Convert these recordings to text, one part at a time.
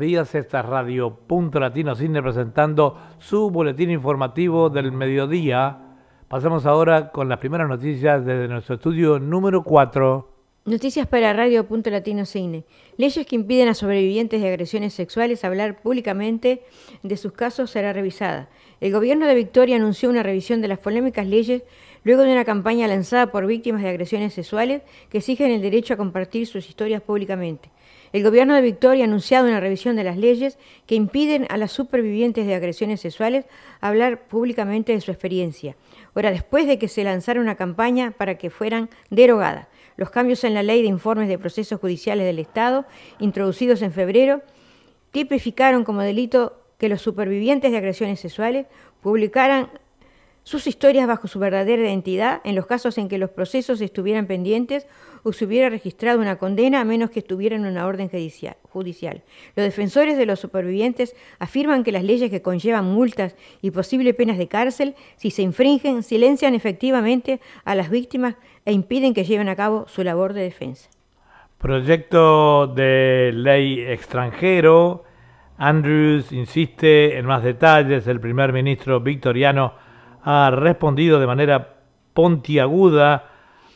días. Esta es Radio Punto Latino Cine presentando su boletín informativo del mediodía. Pasamos ahora con las primeras noticias desde nuestro estudio número 4. Noticias para Radio Punto Latino Cine. Leyes que impiden a sobrevivientes de agresiones sexuales hablar públicamente de sus casos será revisada. El gobierno de Victoria anunció una revisión de las polémicas leyes luego de una campaña lanzada por víctimas de agresiones sexuales que exigen el derecho a compartir sus historias públicamente. El gobierno de Victoria ha anunciado una revisión de las leyes que impiden a las supervivientes de agresiones sexuales hablar públicamente de su experiencia, ahora después de que se lanzara una campaña para que fueran derogadas. Los cambios en la ley de informes de procesos judiciales del Estado, introducidos en febrero, tipificaron como delito que los supervivientes de agresiones sexuales publicaran sus historias bajo su verdadera identidad en los casos en que los procesos estuvieran pendientes o se hubiera registrado una condena a menos que estuvieran una orden judicial. Los defensores de los supervivientes afirman que las leyes que conllevan multas y posibles penas de cárcel, si se infringen, silencian efectivamente a las víctimas e impiden que lleven a cabo su labor de defensa. Proyecto de ley extranjero. Andrews insiste en más detalles. El primer ministro victoriano ha respondido de manera pontiaguda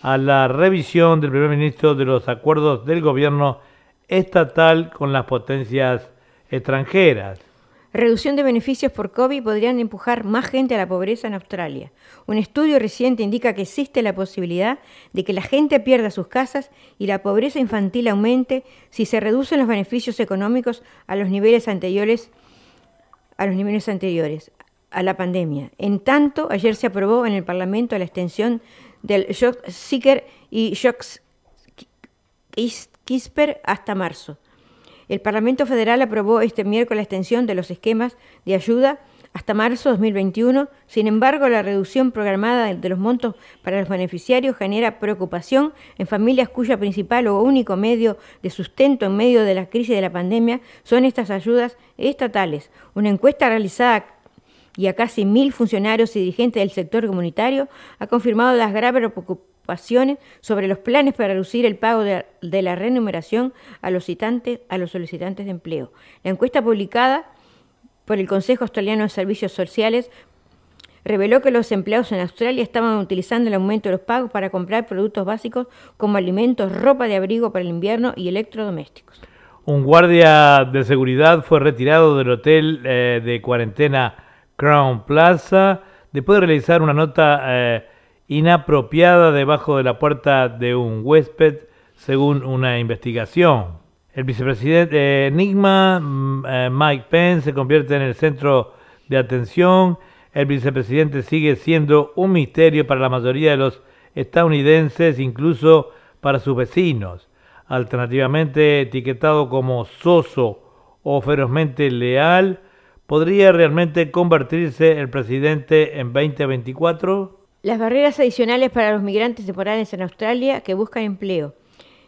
a la revisión del primer ministro de los acuerdos del gobierno estatal con las potencias extranjeras. Reducción de beneficios por COVID podrían empujar más gente a la pobreza en Australia. Un estudio reciente indica que existe la posibilidad de que la gente pierda sus casas y la pobreza infantil aumente si se reducen los beneficios económicos a los niveles anteriores a los niveles anteriores a la pandemia. En tanto, ayer se aprobó en el Parlamento la extensión del Seeker y Shock Kisper hasta marzo. El Parlamento Federal aprobó este miércoles la extensión de los esquemas de ayuda hasta marzo de 2021. Sin embargo, la reducción programada de los montos para los beneficiarios genera preocupación en familias cuya principal o único medio de sustento en medio de la crisis de la pandemia son estas ayudas estatales. Una encuesta realizada y a casi mil funcionarios y dirigentes del sector comunitario, ha confirmado las graves preocupaciones sobre los planes para reducir el pago de, la remuneración a los, a los solicitantes de empleo. La encuesta publicada por el Consejo Australiano de Servicios Sociales reveló que los empleados en Australia estaban utilizando el aumento de los pagos para comprar productos básicos como alimentos, ropa de abrigo para el invierno y electrodomésticos. Un guardia de seguridad fue retirado del hotel eh, de cuarentena Crown Plaza, después de realizar una nota eh, inapropiada debajo de la puerta de un huésped, según una investigación. El vicepresidente Enigma, mm, eh, Mike Pence, se convierte en el centro de atención. El vicepresidente sigue siendo un misterio para la mayoría de los estadounidenses, incluso para sus vecinos. Alternativamente etiquetado como soso o ferozmente leal, ¿Podría realmente convertirse el presidente en 2024? Las barreras adicionales para los migrantes temporales en Australia que buscan empleo.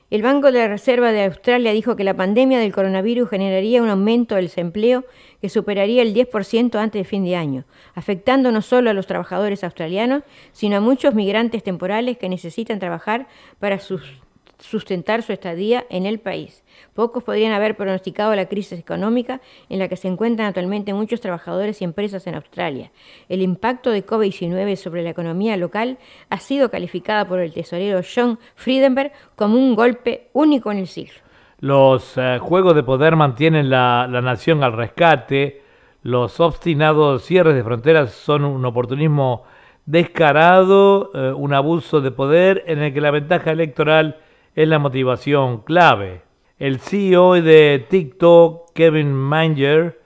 El Banco de la Reserva de Australia dijo que la pandemia del coronavirus generaría un aumento del desempleo que superaría el 10% antes de fin de año, afectando no solo a los trabajadores australianos, sino a muchos migrantes temporales que necesitan trabajar para sus sustentar su estadía en el país. Pocos podrían haber pronosticado la crisis económica en la que se encuentran actualmente muchos trabajadores y empresas en Australia. El impacto de COVID-19 sobre la economía local ha sido calificada por el tesorero John Friedenberg como un golpe único en el siglo. Los eh, juegos de poder mantienen la, nación al rescate. Los obstinados cierres de fronteras son un oportunismo descarado, eh, un abuso de poder en el que la ventaja electoral es la motivación clave. El CEO de TikTok, Kevin Manger,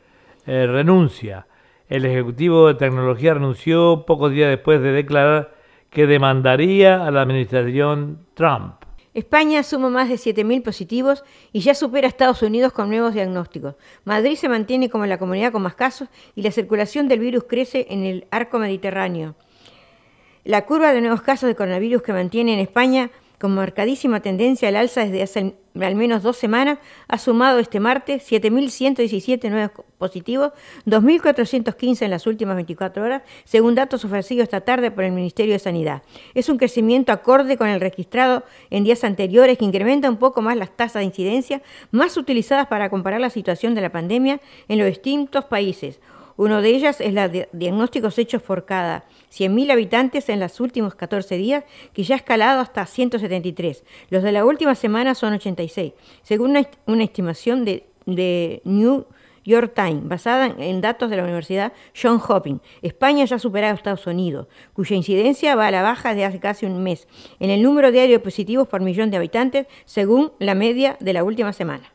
eh, renuncia. El ejecutivo de tecnología renunció pocos días después de declarar que demandaría a la administración Trump. España suma más de 7.000 positivos y ya supera a Estados Unidos con nuevos diagnósticos. Madrid se mantiene como la comunidad con más casos y la circulación del virus crece en el arco mediterráneo. La curva de nuevos casos de coronavirus que mantiene en España con marcadísima tendencia al alza desde hace al menos dos semanas, ha sumado este martes 7.117 nuevos positivos, 2.415 en las últimas 24 horas, según datos ofrecidos esta tarde por el Ministerio de Sanidad. Es un crecimiento acorde con el registrado en días anteriores que incrementa un poco más las tasas de incidencia más utilizadas para comparar la situación de la pandemia en los distintos países. Uno de ellas es los diagnósticos hechos por cada 100.000 habitantes en los últimos 14 días, que ya ha escalado hasta 173. Los de la última semana son 86, según una, estimación de, New York Times, basada en datos de la Universidad John Hopkins. España ya ha superado a Estados Unidos, cuya incidencia va a la baja desde hace casi un mes, en el número diario de positivos por millón de habitantes, según la media de la última semana.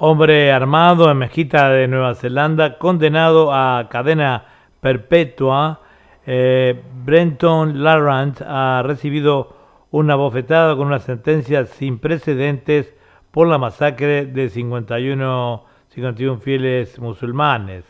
Hombre armado en Mezquita de Nueva Zelanda, condenado a cadena perpetua. Eh, Brenton Larrant ha recibido una bofetada con una sentencia sin precedentes por la masacre de 51, 51 fieles musulmanes.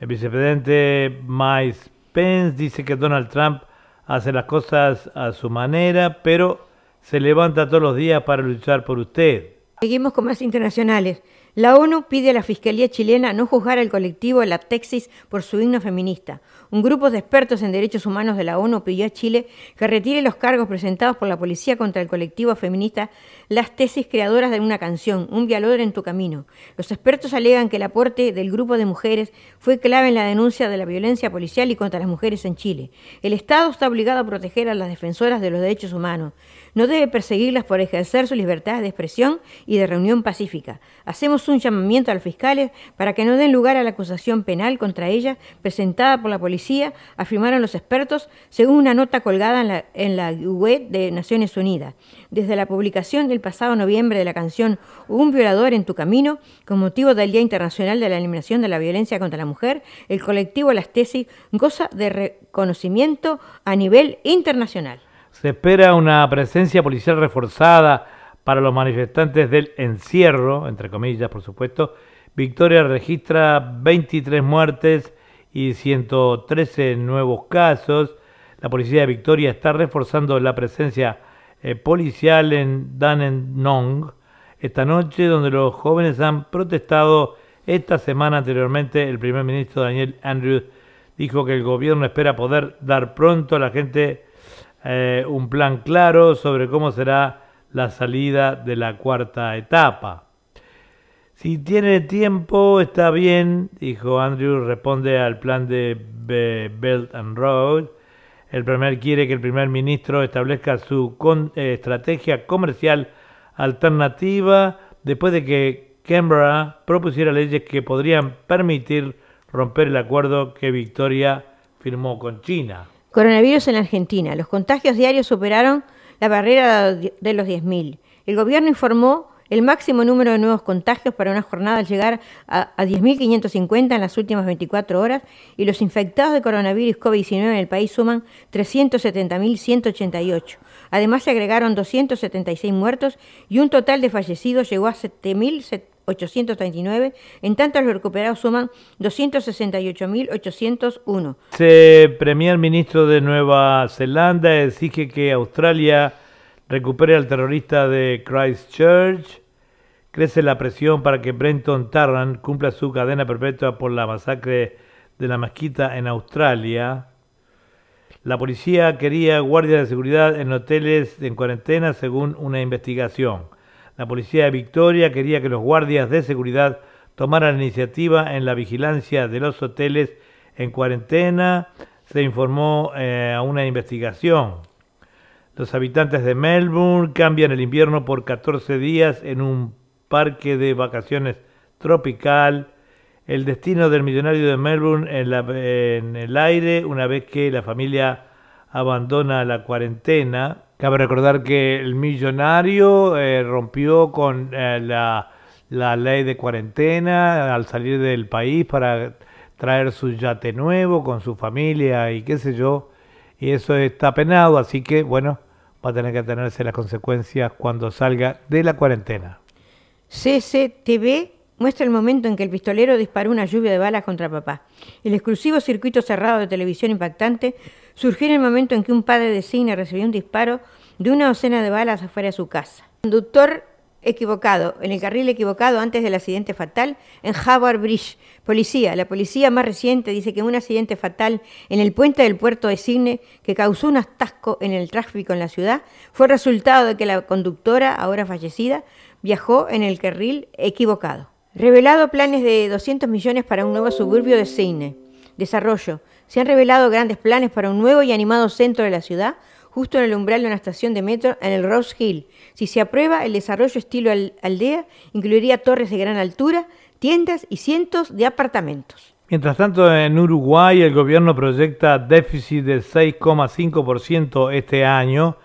El vicepresidente Mike Pence dice que Donald Trump hace las cosas a su manera, pero se levanta todos los días para luchar por usted. Seguimos con más internacionales. La ONU pide a la Fiscalía chilena no juzgar al colectivo La Texis por su himno feminista. Un grupo de expertos en derechos humanos de la ONU pidió a Chile que retire los cargos presentados por la policía contra el colectivo feminista Las Tesis creadoras de una canción, Un violador en tu camino. Los expertos alegan que el aporte del grupo de mujeres fue clave en la denuncia de la violencia policial y contra las mujeres en Chile. El Estado está obligado a proteger a las defensoras de los derechos humanos no debe perseguirlas por ejercer su libertad de expresión y de reunión pacífica. Hacemos un llamamiento a los fiscales para que no den lugar a la acusación penal contra ellas presentada por la policía, afirmaron los expertos, según una nota colgada en la, en la web de Naciones Unidas. Desde la publicación del pasado noviembre de la canción Un violador en tu camino, con motivo del Día Internacional de la Eliminación de la Violencia contra la Mujer, el colectivo Las Tesis goza de reconocimiento a nivel internacional. Se espera una presencia policial reforzada para los manifestantes del encierro, entre comillas, por supuesto. Victoria registra 23 muertes y 113 nuevos casos. La policía de Victoria está reforzando la presencia eh, policial en Danenong esta noche, donde los jóvenes han protestado esta semana anteriormente. El primer ministro Daniel Andrews dijo que el gobierno espera poder dar pronto a la gente eh, un plan claro sobre cómo será la salida de la cuarta etapa. Si tiene tiempo, está bien, dijo Andrew, responde al plan de Belt and Road. El primer quiere que el primer ministro establezca su eh, estrategia comercial alternativa después de que Canberra propusiera leyes que podrían permitir romper el acuerdo que Victoria firmó con China. Coronavirus en Argentina. Los contagios diarios superaron la barrera de los 10.000. El gobierno informó el máximo número de nuevos contagios para una jornada al llegar a, 10.550 en las últimas 24 horas y los infectados de coronavirus COVID-19 en el país suman 370.188. Además se agregaron 276 muertos y un total de fallecidos llegó a 7.700. 839, en tanto los recuperados suman 268.801. El primer ministro de Nueva Zelanda exige que Australia recupere al terrorista de Christchurch. Crece la presión para que Brenton Tarrant cumpla su cadena perpetua por la masacre de la mezquita en Australia. La policía quería guardias de seguridad en hoteles en cuarentena según una investigación. La policía de Victoria quería que los guardias de seguridad tomaran iniciativa en la vigilancia de los hoteles en cuarentena. Se informó eh, a una investigación. Los habitantes de Melbourne cambian el invierno por 14 días en un parque de vacaciones tropical. El destino del millonario de Melbourne en el aire una vez que la familia abandona la cuarentena. Cabe recordar que el millonario eh, rompió con eh, la, la, ley de cuarentena al salir del país para traer su yate nuevo con su familia y qué sé yo. Y eso está penado, así que bueno, va a tener que tenerse las consecuencias cuando salga de la cuarentena. CCTV muestra el momento en que el pistolero disparó una lluvia de balas contra papá. El exclusivo circuito cerrado de televisión impactante surgió en el momento en que un padre de cine recibió un disparo de una docena de balas afuera de su casa. Conductor equivocado, en el carril equivocado antes del accidente fatal en Harvard Bridge. Policía, la policía más reciente dice que un accidente fatal en el puente del puerto de Signe que causó un atasco en el tráfico en la ciudad fue resultado de que la conductora, ahora fallecida, viajó en el carril equivocado. Revelado planes de 200 millones para un nuevo suburbio de Signe. Desarrollo. Se han revelado grandes planes para un nuevo y animado centro de la ciudad justo en el umbral de una estación de metro en el Rose Hill. Si se aprueba, el desarrollo estilo aldea incluiría torres de gran altura, tiendas y cientos de apartamentos. Mientras tanto, en Uruguay el gobierno proyecta déficit de 6,5% este año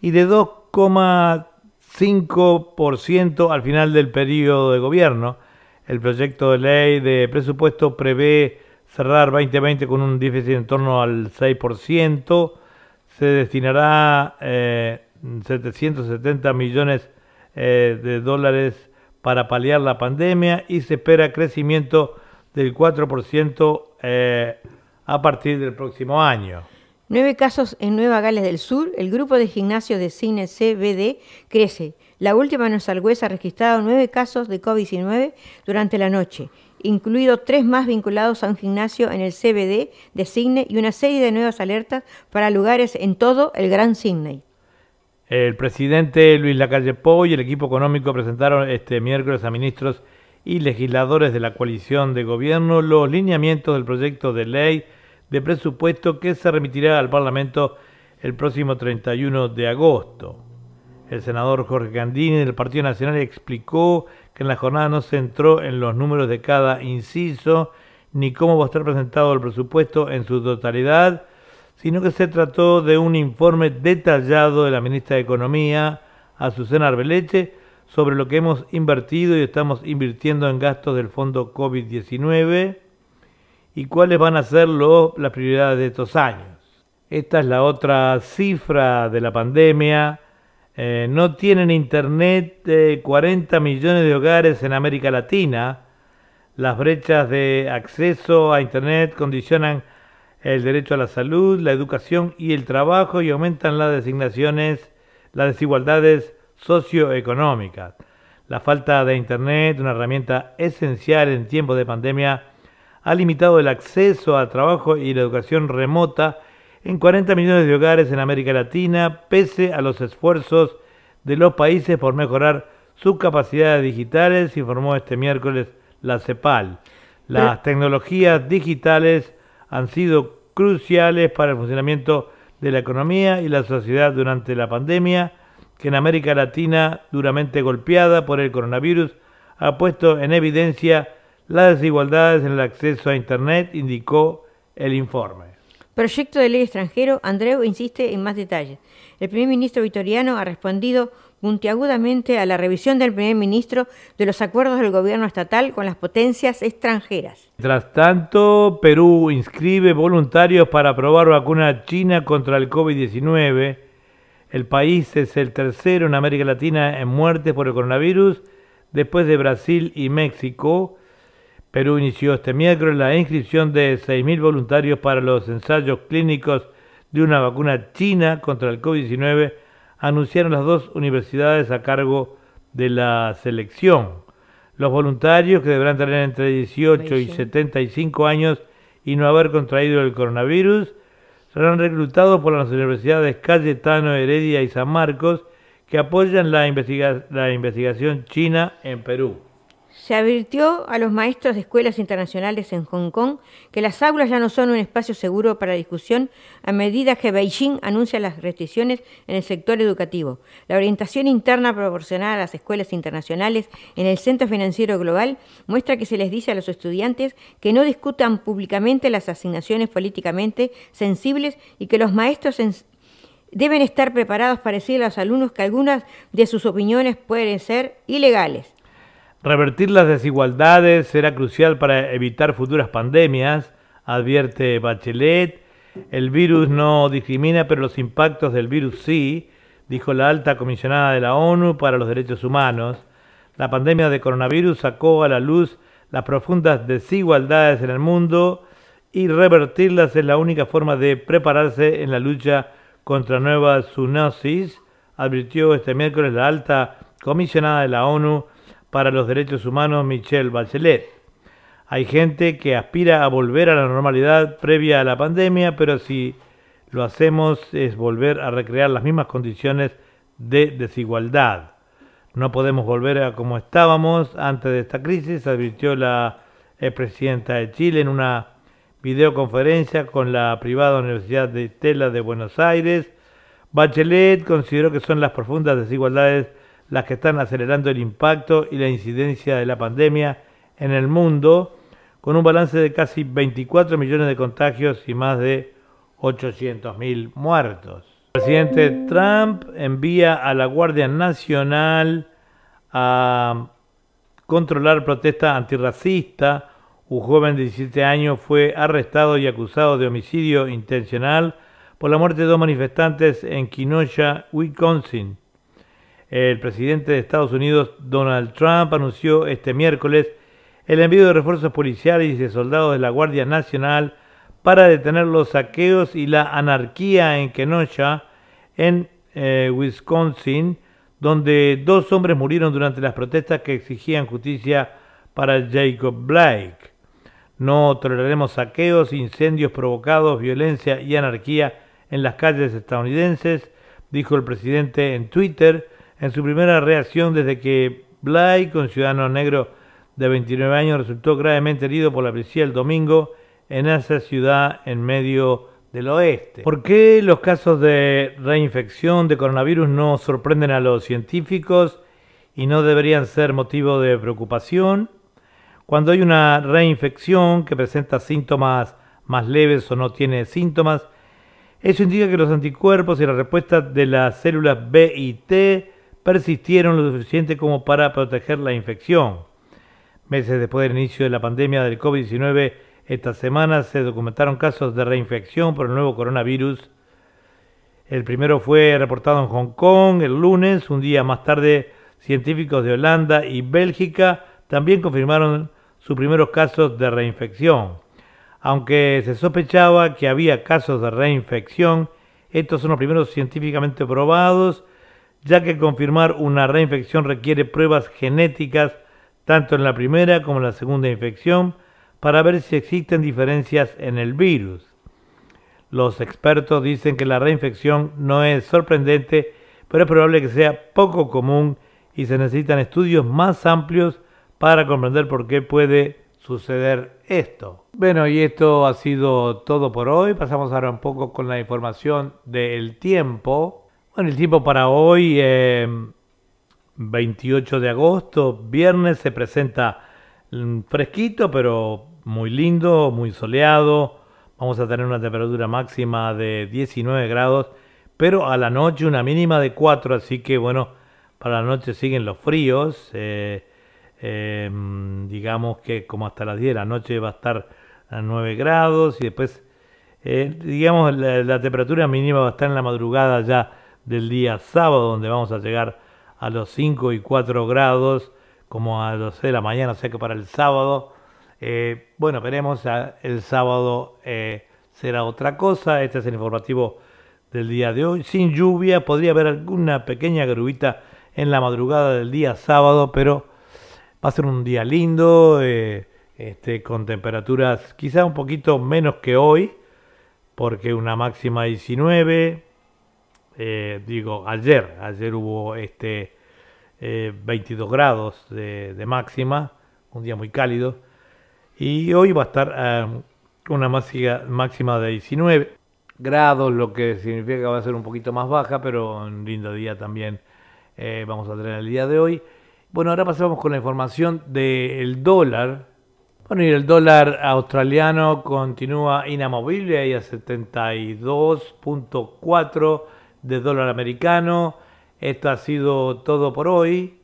y de 2,5% al final del periodo de gobierno. El proyecto de ley de presupuesto prevé cerrar 2020 con un déficit en torno al 6%, se destinará 770 eh, millones eh, de dólares para paliar la pandemia y se espera crecimiento del 4% eh, a partir del próximo año. Nueve casos en Nueva Gales del Sur. El grupo de gimnasios de cine CBD crece. La última en Salgüez ha registrado nueve casos de COVID-19 durante la noche incluido tres más vinculados a un gimnasio en el CBD de Sydney y una serie de nuevas alertas para lugares en todo el Gran Sydney. El presidente Luis Lacalle Pou y el equipo económico presentaron este miércoles a ministros y legisladores de la coalición de gobierno los lineamientos del proyecto de ley de presupuesto que se remitirá al Parlamento el próximo 31 de agosto. El senador Jorge Gandini del Partido Nacional explicó que en la jornada no se entró en los números de cada inciso ni cómo va a estar presentado el presupuesto en su totalidad, sino que se trató de un informe detallado de la ministra de Economía, Azucena Arbeleche, sobre lo que hemos invertido y estamos invirtiendo en gastos del fondo COVID-19 y cuáles van a ser las prioridades de estos años. Esta es la otra cifra de la pandemia eh, no tienen internet 40 millones de hogares en América Latina. Las brechas de acceso a internet condicionan el derecho a la salud, la educación y el trabajo y aumentan las designaciones, las desigualdades socioeconómicas. La falta de internet, una herramienta esencial en tiempos de pandemia, ha limitado el acceso al trabajo y la educación remota en 40 millones de hogares en América Latina, pese a los esfuerzos de los países por mejorar sus capacidades digitales, informó este miércoles la CEPAL. Las tecnologías digitales han sido cruciales para el funcionamiento de la economía y la sociedad durante la pandemia, que en América Latina, duramente golpeada por el coronavirus, ha puesto en evidencia las desigualdades en el acceso a Internet, indicó el informe. Proyecto de ley extranjero, Andreu insiste en más detalles. El primer ministro vitoriano ha respondido puntiagudamente a la revisión del primer ministro de los acuerdos del gobierno estatal con las potencias extranjeras. Mientras tanto, Perú inscribe voluntarios para probar vacuna china contra el COVID-19. El país es el tercero en América Latina en muertes por el coronavirus, después de Brasil y México. Perú inició este miércoles la inscripción de 6.000 voluntarios para los ensayos clínicos de una vacuna china contra el COVID-19, anunciaron las dos universidades a cargo de la selección. Los voluntarios, que deberán tener entre 18 y 75 años y no haber contraído el coronavirus, serán reclutados por las universidades Cayetano, Heredia y San Marcos, que apoyan la, la investigación china en Perú. Se advirtió a los maestros de escuelas internacionales en Hong Kong que las aulas ya no son un espacio seguro para discusión a medida que Beijing anuncia las restricciones en el sector educativo. La orientación interna proporcionada a las escuelas internacionales en el Centro Financiero Global muestra que se les dice a los estudiantes que no discutan públicamente las asignaciones políticamente sensibles y que los maestros deben estar preparados para decirle a los alumnos que algunas de sus opiniones pueden ser ilegales. Revertir las desigualdades será crucial para evitar futuras pandemias, advierte Bachelet. El virus no discrimina, pero los impactos del virus sí, dijo la alta comisionada de la ONU para los Derechos Humanos. La pandemia de coronavirus sacó a la luz las profundas desigualdades en el mundo y revertirlas es la única forma de prepararse en la lucha contra nuevas zoonosis, advirtió este miércoles la alta comisionada de la ONU para los Derechos Humanos, Michelle Bachelet. Hay gente que aspira a volver a la normalidad previa a la pandemia, pero si lo hacemos es volver a recrear las mismas condiciones de desigualdad. No podemos volver a como estábamos antes de esta crisis, advirtió la presidenta de Chile en una videoconferencia con la privada Universidad de Estela de Buenos Aires. Bachelet consideró que son las profundas desigualdades las que están acelerando el impacto y la incidencia de la pandemia en el mundo, con un balance de casi 24 millones de contagios y más de 800.000 muertos. El presidente Trump envía a la Guardia Nacional a controlar protesta antirracista. Un joven de 17 años fue arrestado y acusado de homicidio intencional por la muerte de dos manifestantes en Kenosha, Wisconsin. El presidente de Estados Unidos, Donald Trump, anunció este miércoles el envío de refuerzos policiales y de soldados de la Guardia Nacional para detener los saqueos y la anarquía en Kenosha, en eh, Wisconsin, donde dos hombres murieron durante las protestas que exigían justicia para Jacob Blake. No toleraremos saqueos, incendios provocados, violencia y anarquía en las calles estadounidenses, dijo el presidente en Twitter en su primera reacción desde que Blake, un ciudadano negro de 29 años, resultó gravemente herido por la policía el domingo en esa ciudad en medio del oeste. ¿Por qué los casos de reinfección de coronavirus no sorprenden a los científicos y no deberían ser motivo de preocupación? Cuando hay una reinfección que presenta síntomas más leves o no tiene síntomas, eso indica que los anticuerpos y la respuesta de las células B y T persistieron lo suficiente como para proteger la infección. Meses después del inicio de la pandemia del COVID-19, esta semana se documentaron casos de reinfección por el nuevo coronavirus. El primero fue reportado en Hong Kong el lunes. Un día más tarde, científicos de Holanda y Bélgica también confirmaron sus primeros casos de reinfección. Aunque se sospechaba que había casos de reinfección, estos son los primeros científicamente probados, ya que confirmar una reinfección requiere pruebas genéticas tanto en la primera como en la segunda infección, para ver si existen diferencias en el virus. Los expertos dicen que la reinfección no es sorprendente, pero es probable que sea poco común y se necesitan estudios más amplios para comprender por qué puede suceder esto. Bueno, y esto ha sido todo por hoy. Pasamos ahora un poco con la información del tiempo. Bueno, el tiempo para hoy, 28 eh, de agosto, viernes, se presenta mm, fresquito, pero muy lindo, muy soleado. Vamos a tener una temperatura máxima de 19 grados, pero a la noche una mínima de 4, así que bueno, para la noche siguen los fríos. Eh, em, digamos que como hasta las 10 de la noche va a estar a 9 grados y después, eh, digamos, la, temperatura mínima va a estar en la madrugada ya del día sábado, donde vamos a llegar a los 5 y 4 grados, como a las 6 de la mañana, o sea que para el sábado eh, bueno, veremos, el sábado eh, será otra cosa, este es el informativo del día de hoy. Sin lluvia, podría haber alguna pequeña grubita en la madrugada del día sábado, pero va a ser un día lindo, eh, este, con temperaturas quizá un poquito menos que hoy, porque una máxima 19, digo, ayer, ayer hubo este 22 grados de, máxima, un día muy cálido y hoy va a estar eh, una máxima de 19 grados, lo que significa que va a ser un poquito más baja, pero un lindo día también eh, vamos a tener el día de hoy. Bueno, ahora pasamos con la información del dólar. Bueno, y el dólar australiano continúa inamovible ahí a 72.4 de dólar americano. Esto ha sido todo por hoy.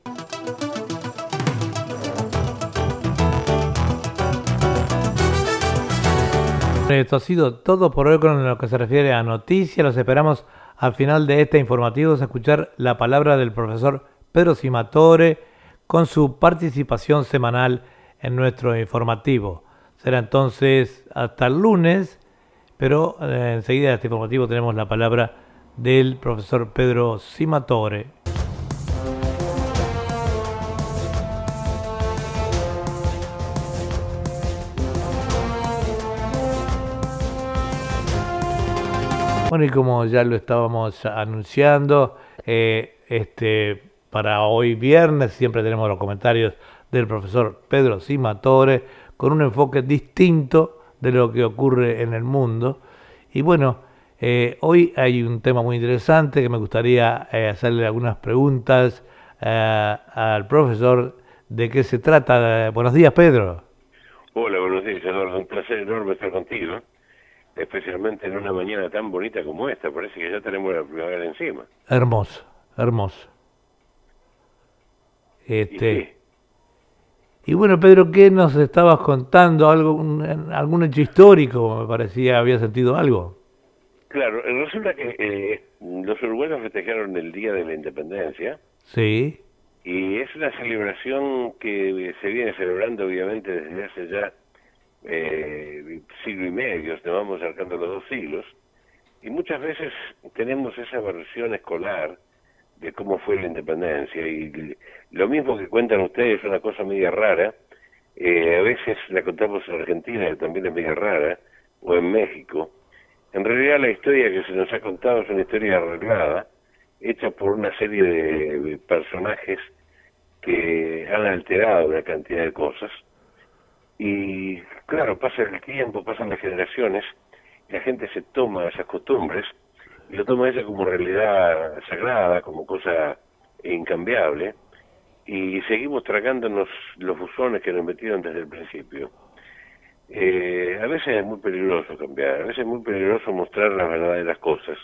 Esto ha sido todo por hoy con lo que se refiere a noticias. Los esperamos al final de este informativo a escuchar la palabra del profesor Pedro Simatore con su participación semanal en nuestro informativo. Será entonces hasta el lunes, pero eh, enseguida de este informativo tenemos la palabra del profesor Pedro Cimatore. Bueno, y como ya lo estábamos anunciando, eh, este, para hoy viernes siempre tenemos los comentarios del profesor Pedro Cimatore con un enfoque distinto de lo que ocurre en el mundo. Y bueno, eh, hoy hay un tema muy interesante que me gustaría eh, hacerle algunas preguntas al profesor de qué se trata. Buenos días, Pedro. Hola, buenos días, Eduardo. Un placer enorme estar contigo especialmente en una mañana tan bonita como esta. Parece que ya tenemos la primavera encima. Hermoso, hermoso. Este, ¿Y, bueno, Pedro, ¿qué nos estabas contando? ¿Algo, ¿Algún hecho histórico? Me parecía, había sentido algo. Claro, resulta que eh, los uruguayos festejaron el Día de la Independencia. Sí. Y es una celebración que se viene celebrando, obviamente, desde hace ya eh, siglo y medio, nos vamos acercando a los dos siglos, y muchas veces tenemos esa versión escolar de cómo fue la independencia, y lo mismo que cuentan ustedes es una cosa media rara, eh, a veces la contamos en Argentina, que también es media rara, o en México. En realidad la historia que se nos ha contado es una historia arreglada, hecha por una serie de personajes que han alterado una cantidad de cosas, y claro, pasa el tiempo, pasan las generaciones, y la gente se toma esas costumbres y lo toma esa como realidad sagrada, como cosa incambiable, y seguimos tragándonos los buzones que nos metieron desde el principio. Eh, a veces es muy peligroso cambiar, a veces es muy peligroso mostrar la verdad de las cosas.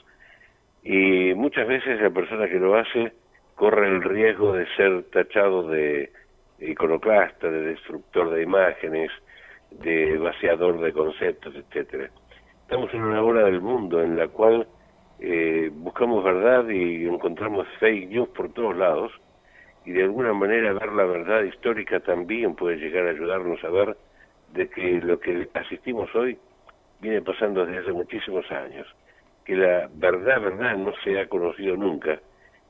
Y muchas veces la persona que lo hace corre el riesgo de ser tachado de iconoclasta, de destructor de imágenes, de vaciador de conceptos, etcétera. Estamos en una hora del mundo en la cual eh, buscamos verdad y encontramos fake news por todos lados y de alguna manera ver la verdad histórica también puede llegar a ayudarnos a ver de que lo que asistimos hoy viene pasando desde hace muchísimos años, que la verdad, verdad no se ha conocido nunca,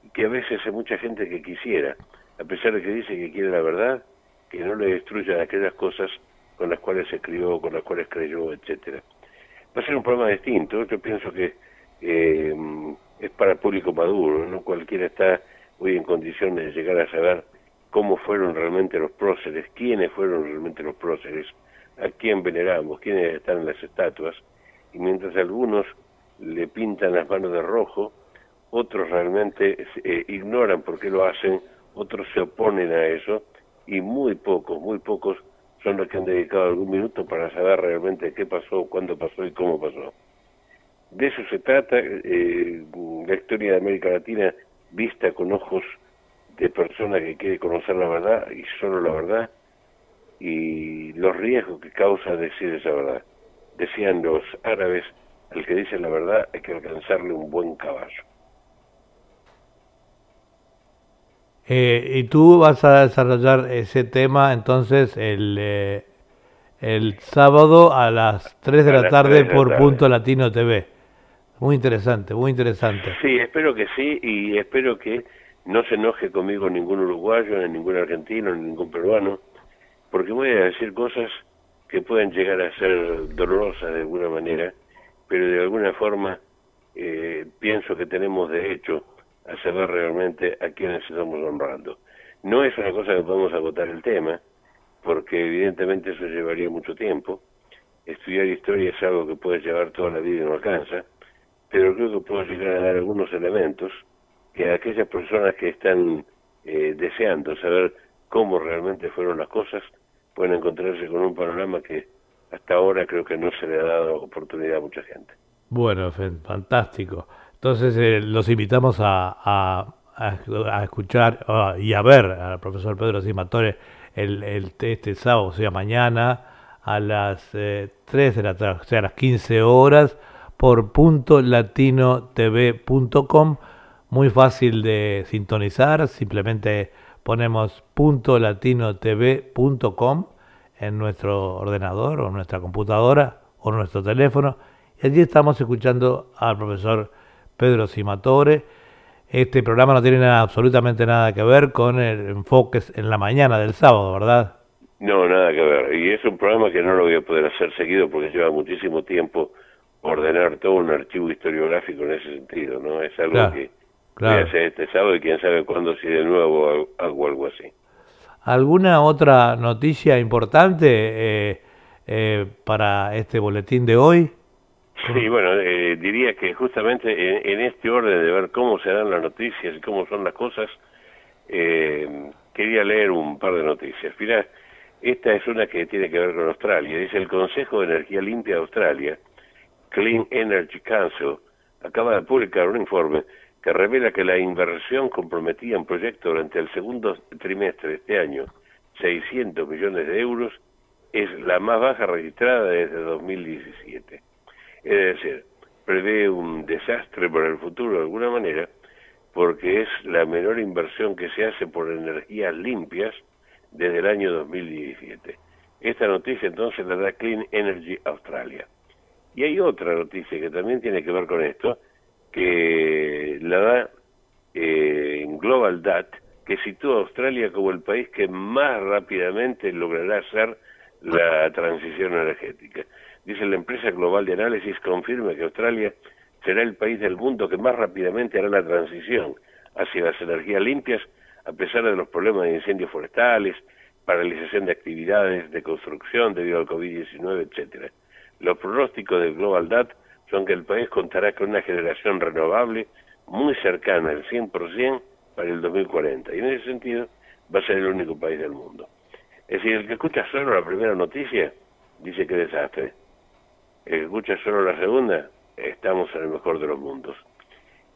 y que a veces hay mucha gente que quisiera, a pesar de que dice que quiere la verdad, que no le destruyan aquellas cosas con las cuales se escribió, con las cuales creyó, etcétera. Va a ser un programa distinto, yo pienso que eh, es para el público maduro, no cualquiera está hoy en condiciones de llegar a saber cómo fueron realmente los próceres, quiénes fueron realmente los próceres, a quién veneramos, quiénes están en las estatuas, y mientras algunos le pintan las manos de rojo, otros realmente eh, ignoran por qué lo hacen otros se oponen a eso y muy pocos, muy pocos son los que han dedicado algún minuto para saber realmente qué pasó, cuándo pasó y cómo pasó. De eso se trata eh, la historia de América Latina vista con ojos de persona que quiere conocer la verdad y solo la verdad y los riesgos que causa decir esa verdad. Decían los árabes, al que dice la verdad hay que alcanzarle un buen caballo. Eh, y tú vas a desarrollar ese tema entonces el, eh, el sábado a las 3 de la tarde por Punto Latino TV. Muy interesante, muy interesante. Sí, espero que sí y espero que no se enoje conmigo ningún uruguayo, ni ningún argentino, ni ningún peruano, porque voy a decir cosas que pueden llegar a ser dolorosas de alguna manera, pero de alguna forma eh, pienso que tenemos derecho a saber realmente a quienes estamos honrando. No es una cosa que podemos agotar el tema, porque evidentemente eso llevaría mucho tiempo. Estudiar historia es algo que puede llevar toda la vida y no alcanza, pero creo que puedo llegar a dar algunos elementos que aquellas personas que están eh, deseando saber cómo realmente fueron las cosas pueden encontrarse con un panorama que hasta ahora creo que no se le ha dado oportunidad a mucha gente. Bueno, fantástico. Entonces eh, los invitamos a, a, escuchar y a ver al profesor Pedro Simatore el, el, este sábado, o sea, mañana a las eh, 3 de la tarde, o sea, a las 15 horas por punto tv.com. Muy fácil de sintonizar, simplemente ponemos punto tv.com en nuestro ordenador o nuestra computadora o nuestro teléfono y allí estamos escuchando al profesor Pedro Simatore. Este programa no tiene absolutamente nada que ver con el enfoque en la mañana del sábado, ¿verdad? No, nada que ver. Y es un programa que no lo voy a poder hacer seguido porque lleva muchísimo tiempo ordenar todo un archivo historiográfico en ese sentido, ¿no? Es algo que voy a hacer este sábado y quién sabe cuándo si de nuevo hago algo así. ¿Alguna otra noticia importante eh, eh, para este boletín de hoy? Sí, bueno, eh, diría que justamente en, este orden de ver cómo se dan las noticias y cómo son las cosas, quería leer un par de noticias. Mirá, esta es una que tiene que ver con Australia. Dice el Consejo de Energía Limpia de Australia, Clean Energy Council, acaba de publicar un informe que revela que la inversión comprometida en proyectos durante el segundo trimestre de este año, 600 millones de euros, es la más baja registrada desde 2017. Es decir, prevé un desastre para el futuro de alguna manera, porque es la menor inversión que se hace por energías limpias desde el año 2017. Esta noticia entonces la da Clean Energy Australia. Y hay otra noticia que también tiene que ver con esto, que la da eh, Global Dat, que sitúa a Australia como el país que más rápidamente logrará hacer la transición energética. Dice la empresa global de análisis confirma que Australia será el país del mundo que más rápidamente hará la transición hacia las energías limpias a pesar de los problemas de incendios forestales, paralización de actividades de construcción debido al COVID-19, etcétera. Los pronósticos de Global Dat son que el país contará con una generación renovable muy cercana al 100% para el 2040. Y en ese sentido va a ser el único país del mundo. Es decir, el que escucha solo la primera noticia dice que desastre. El que escucha solo la segunda, estamos en el mejor de los mundos.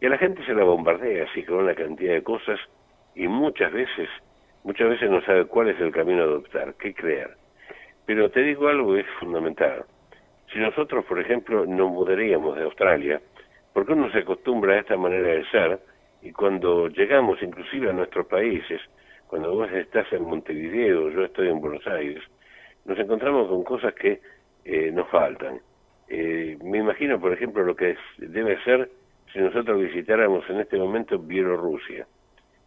Y a la gente se la bombardea así con una cantidad de cosas y muchas veces, muchas veces no sabe cuál es el camino a adoptar, qué crear. Pero te digo algo que es fundamental. Si nosotros, por ejemplo, nos mudaríamos de Australia, porque uno se acostumbra a esta manera de ser, y cuando llegamos inclusive a nuestros países, cuando vos estás en Montevideo, yo estoy en Buenos Aires, nos encontramos con cosas que eh, nos faltan. Eh, me imagino, por ejemplo, lo que debe ser si nosotros visitáramos en este momento Bielorrusia.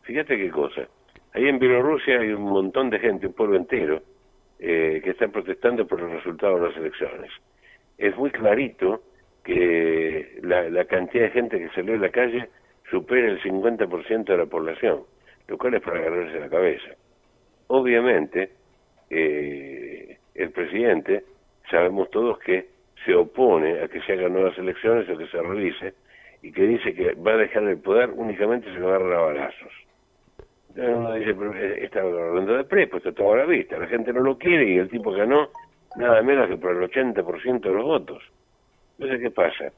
Fíjate qué cosa. Ahí en Bielorrusia hay un montón de gente, un pueblo entero, eh, que está protestando por el resultado de las elecciones es muy clarito que la, cantidad de gente que salió a la calle supera el 50% de la población, lo cual es para agarrarse la cabeza. Obviamente, eh, el presidente, sabemos todos que se opone a que se hagan nuevas elecciones o que se realice, y que dice que va a dejar el poder únicamente si lo agarra a balazos. Entonces uno dice, pero eh, está hablando de pre, pues está todo la vista, la gente no lo quiere y el tipo ganó nada menos que por el 80% de los votos. Entonces, ¿qué pasa?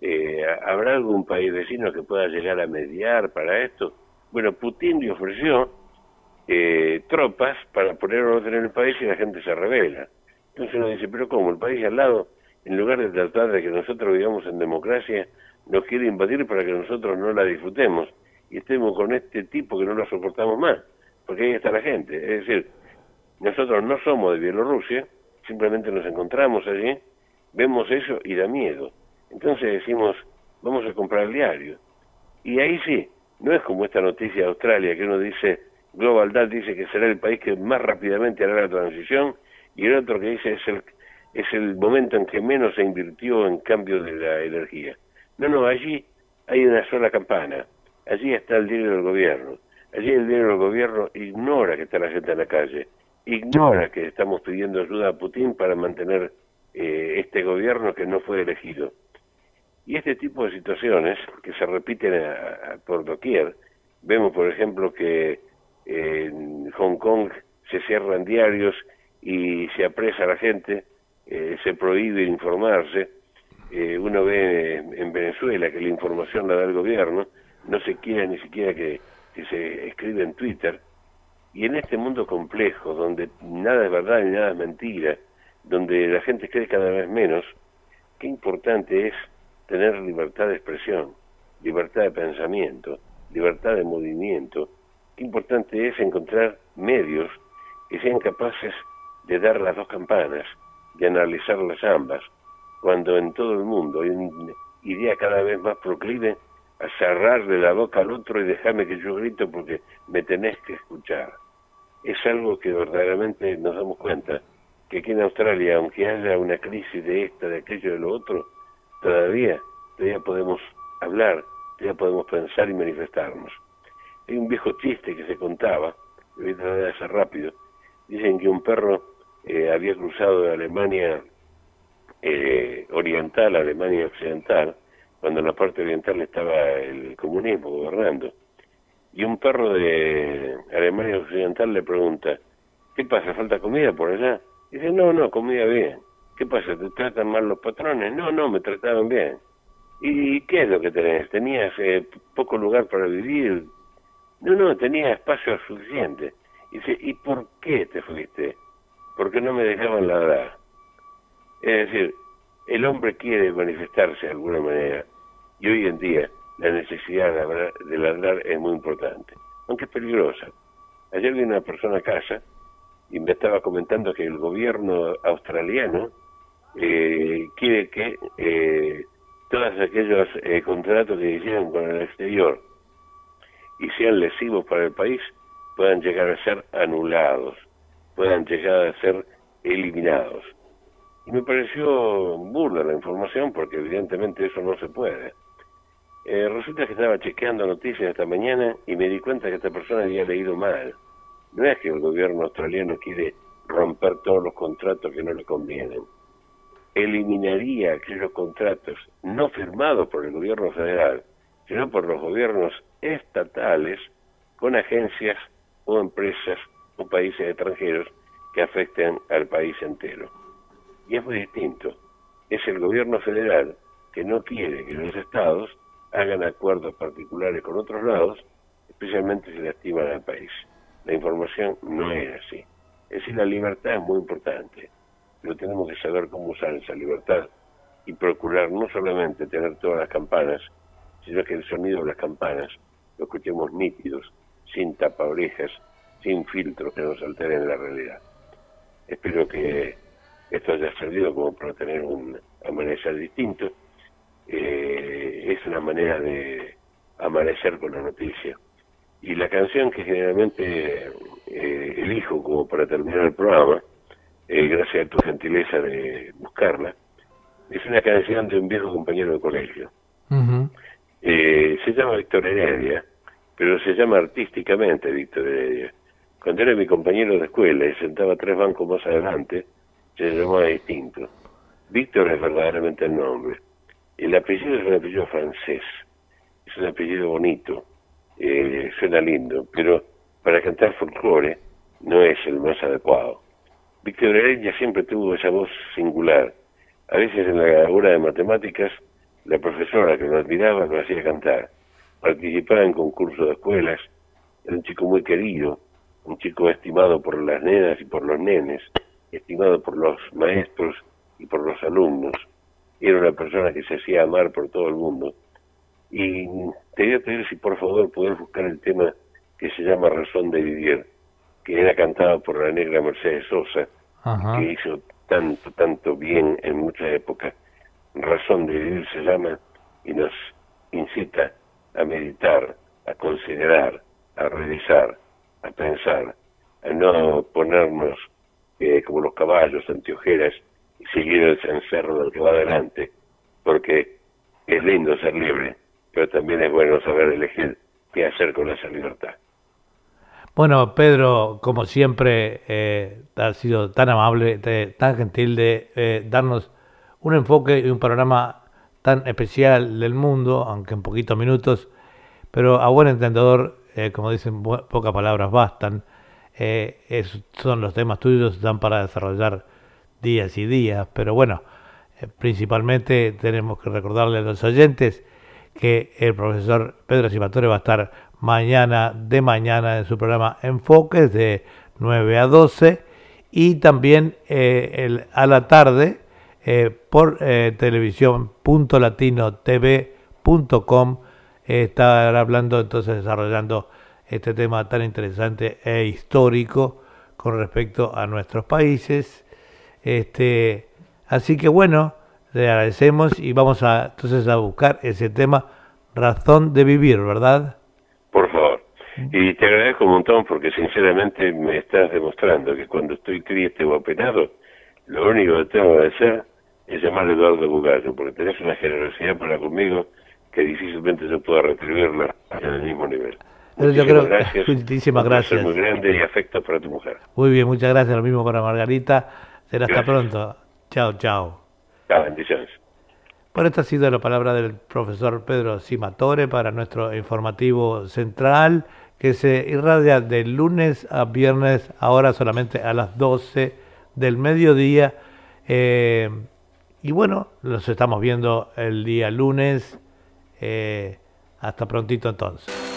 Eh, ¿Habrá algún país vecino que pueda llegar a mediar para esto? Bueno, Putin le ofreció eh, tropas para poner orden en el país y la gente se revela. Entonces uno dice, pero ¿cómo? El país al lado, en lugar de tratar de que nosotros vivamos en democracia, nos quiere invadir para que nosotros no la disfrutemos y estemos con este tipo que no la soportamos más, porque ahí está la gente. Es decir, nosotros no somos de Bielorrusia, simplemente nos encontramos allí, vemos eso y da miedo. Entonces decimos, vamos a comprar el diario. Y ahí sí, no es como esta noticia de Australia que uno dice, Global Data dice que será el país que más rápidamente hará la transición, y el otro que dice es el, es el momento en que menos se invirtió en cambio de la energía. No, no, allí hay una sola campana, allí está el dinero del gobierno, allí el dinero del gobierno ignora que está la gente en la calle, ignora que estamos pidiendo ayuda a Putin para mantener eh, este gobierno que no fue elegido. Y este tipo de situaciones que se repiten por doquier, vemos por ejemplo que en Hong Kong se cierran diarios y se apresa a la gente, eh, se prohíbe informarse, eh, uno ve en Venezuela que la información la da el gobierno, no se quiere ni siquiera que se escribe en Twitter, y en este mundo complejo, donde nada es verdad y nada es mentira, donde la gente cree cada vez menos, qué importante es tener libertad de expresión, libertad de pensamiento, libertad de movimiento, qué importante es encontrar medios que sean capaces de dar las dos campanas, de analizarlas ambas, cuando en todo el mundo hay una idea cada vez más proclive a cerrarle la boca al otro y dejarme que yo grito porque me tenés que escuchar. Es algo que verdaderamente nos damos cuenta que aquí en Australia, aunque haya una crisis de esta, de aquello, de lo otro, todavía, todavía podemos hablar, todavía podemos pensar y manifestarnos. Hay un viejo chiste que se contaba, voy a tratar de hacer rápido, dicen que un perro eh, había cruzado de Alemania eh, oriental a Alemania occidental, cuando en la parte oriental estaba el comunismo gobernando. Y un perro de Alemania Occidental le pregunta, ¿qué pasa? ¿Falta comida por allá? Dice, no, no, comida bien. ¿Qué pasa? ¿Te tratan mal los patrones? No, no, me trataban bien. ¿Y qué es lo que tenés? ¿Tenías eh, poco lugar para vivir? No, no, tenía espacio suficiente. Dice, ¿y por qué te fuiste? Porque no me dejaban ladrar. Es decir, el hombre quiere manifestarse de alguna manera y hoy en día la necesidad de ladrar es muy importante, aunque es peligrosa. Ayer vino una persona a casa y me estaba comentando que el gobierno australiano eh, quiere que eh, todos aquellos eh, contratos que hicieron con el exterior y sean lesivos para el país puedan llegar a ser anulados, puedan llegar a ser eliminados. Y me pareció burda la información porque evidentemente eso no se puede. Eh, resulta que estaba chequeando noticias esta mañana y me di cuenta que esta persona había leído mal. No es que el gobierno australiano quiere romper todos los contratos que no le convienen. Eliminaría aquellos contratos no firmados por el gobierno federal, sino por los gobiernos estatales con agencias o empresas o países extranjeros que afecten al país entero. Y es muy distinto. Es el gobierno federal que no quiere que los estados hagan acuerdos particulares con otros lados, especialmente si lastiman al país. La información no es así. Es decir, la libertad es muy importante, pero tenemos que saber cómo usar esa libertad y procurar no solamente tener todas las campanas, sino que el sonido de las campanas lo escuchemos nítidos, sin tapa orejas, sin filtros que nos alteren la realidad. Espero que esto haya servido como para tener un amanecer distinto. Eh, es una manera de amanecer con la noticia. Y la canción que generalmente eh, elijo como para terminar el programa, eh, gracias a tu gentileza de buscarla, es una canción de un viejo compañero de colegio. se llama Víctor Heredia, pero se llama artísticamente Víctor Heredia. Cuando era mi compañero de escuela y sentaba tres bancos más adelante, se llamaba distinto. Víctor es verdaderamente el nombre. El apellido es un apellido francés, es un apellido bonito, eh, suena lindo, pero para cantar folclore no es el más adecuado. Víctor Heredia siempre tuvo esa voz singular. A veces en la hora de matemáticas, la profesora que lo admiraba lo hacía cantar. Participaba en concursos de escuelas, era un chico muy querido, un chico estimado por las nenas y por los nenes estimado por los maestros y por los alumnos. Era una persona que se hacía amar por todo el mundo. Y te voy a pedir si por favor puedes buscar el tema que se llama Razón de Vivir, que era cantado por la negra Mercedes Sosa, que hizo tanto, tanto bien en muchas épocas. Razón de Vivir se llama y nos incita a meditar, a considerar, a revisar, a pensar, a no ponernos como los caballos, anteojeras, y seguir el cencerro del que va adelante, porque es lindo ser libre, pero también es bueno saber elegir qué hacer con esa libertad. Bueno, Pedro, como siempre, eh, ha sido tan amable, tan gentil de eh, darnos un enfoque y un panorama tan especial del mundo, aunque en poquitos minutos, pero a buen entendedor, eh, como dicen, pocas palabras bastan. Eh, son los temas tuyos, dan para desarrollar días y días, pero bueno, eh, principalmente tenemos que recordarle a los oyentes que el profesor Pedro Cimatore va a estar mañana de mañana en su programa Enfoques de 9 a 12 y también eh, a la tarde por televisión.latinotv.com estar hablando entonces desarrollando este tema tan interesante e histórico con respecto a nuestros países. Este, así que bueno, le agradecemos y vamos a entonces a buscar ese tema razón de vivir, ¿verdad? Por favor. Y te agradezco un montón porque sinceramente me estás demostrando que cuando estoy triste o apenado, lo único que tengo que hacer es llamar a Eduardo Bugallo, porque tenés una generosidad para conmigo que difícilmente se pueda retribuirla en el mismo nivel. Muchísimas gracias. Muchísimas gracias. muy grande y afecto para tu mujer. Muy bien, muchas gracias. Lo mismo para Margarita. Será hasta pronto. Chao, chao. Chao, bendiciones. Bueno, esta ha sido la palabra del profesor Pedro Simatore para nuestro informativo central que se irradia de lunes a viernes, ahora solamente a las 12 del mediodía. Eh, y bueno, los estamos viendo el día lunes. Eh, hasta prontito entonces.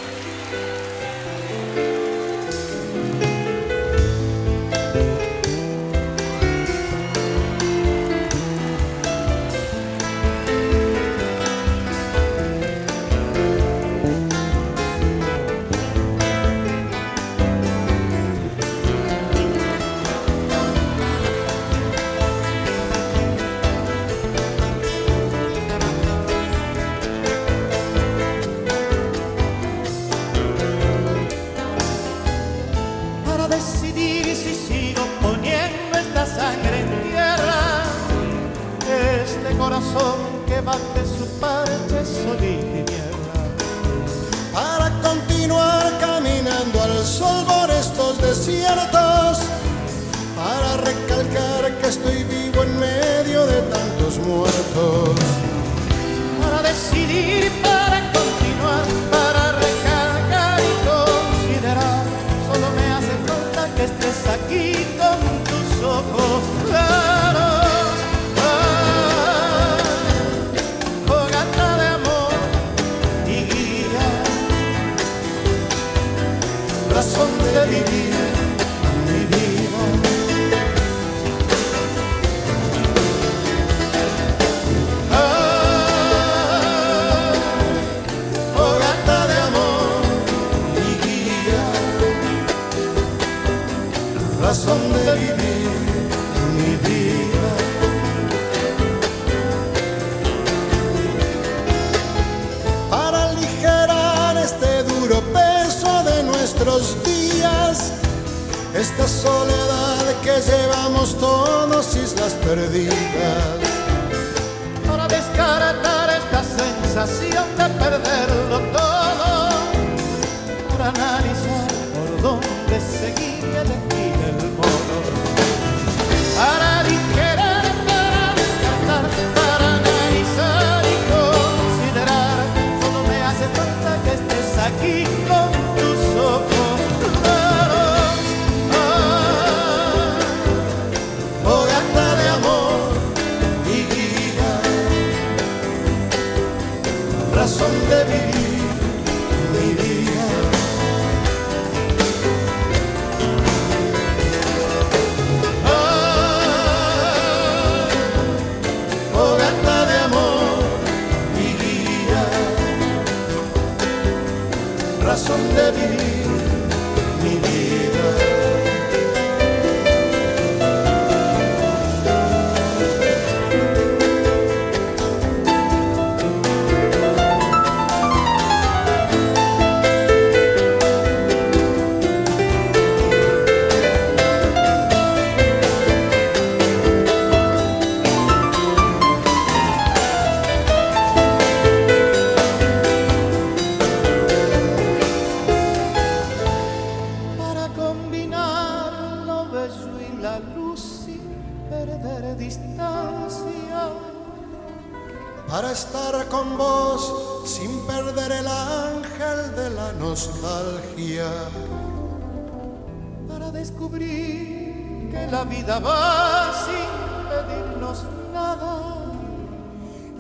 estoy vivo en medio de tantos muertos. Para decidir soledad que llevamos todos islas perdidas. Para descartar esta sensación de perderlo todo, para analizar por dónde seguir el ver el ángel de la nostalgia para descubrir que la vida va sin pedirnos nada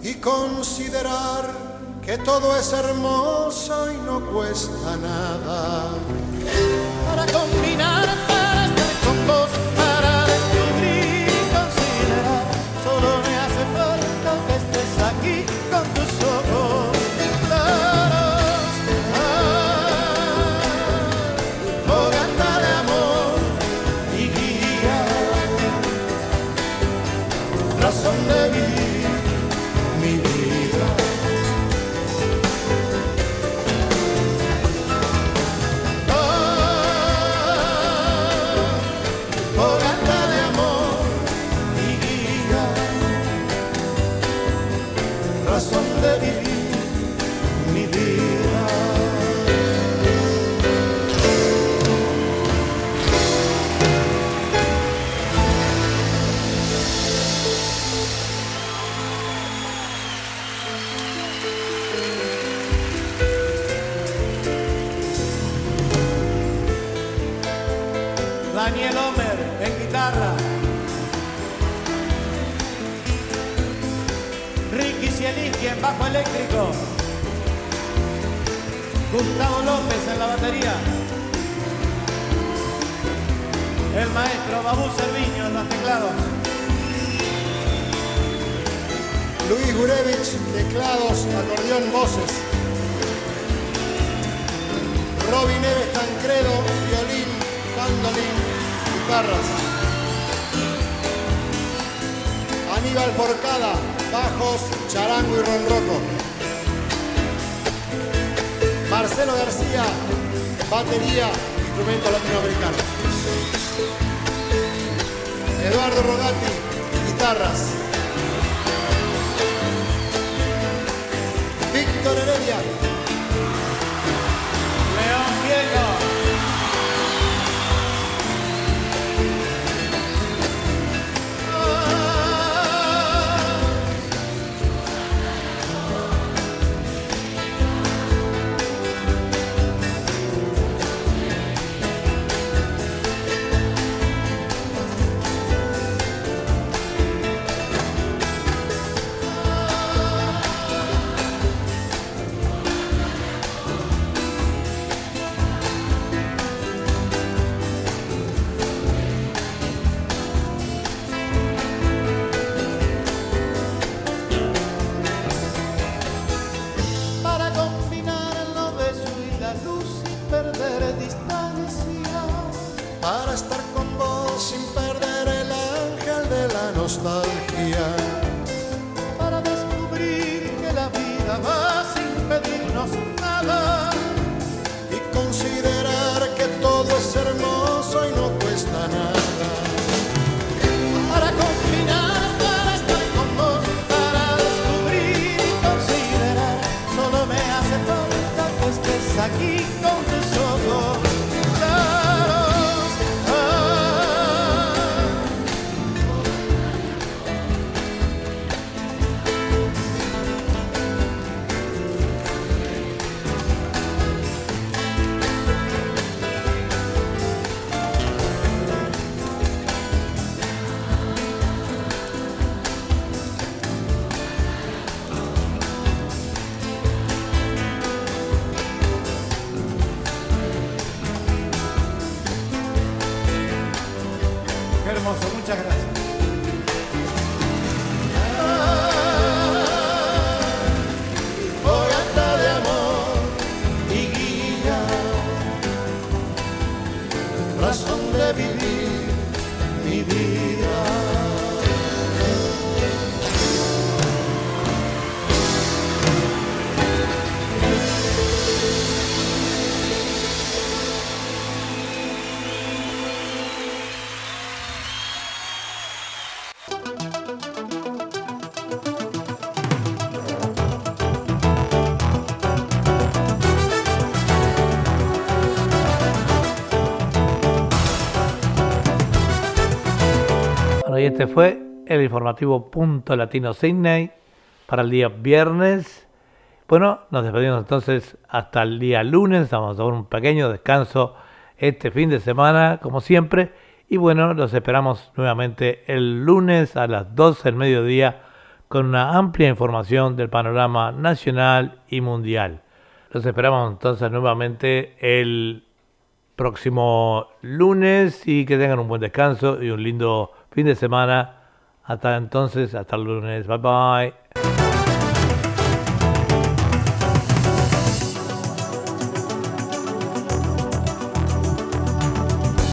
y considerar que todo es hermoso y no cuesta nada. Para combinar Zielinski en bajo eléctrico. Gustavo López en la batería. El maestro Babú Cerviño en los teclados. Luis Gurevich, teclados, acordeón, voces. Robin Eves Tancredo, violín, mandolín, guitarras. Aníbal Forcada, bajos, charango y ronroco. Marcelo García, batería, instrumentos latinoamericanos. Eduardo Rogati, guitarras. Víctor Heredia, este fue el informativo Punto Latino Sydney para el día viernes. Bueno, nos despedimos entonces hasta el día lunes. Vamos a un pequeño descanso este fin de semana, como siempre. Y bueno, los esperamos nuevamente el lunes a las 12 del mediodía con una amplia información del panorama nacional y mundial. Los esperamos entonces nuevamente el próximo lunes y que tengan un buen descanso y un lindo fin de semana. Hasta entonces, hasta el lunes. Bye bye.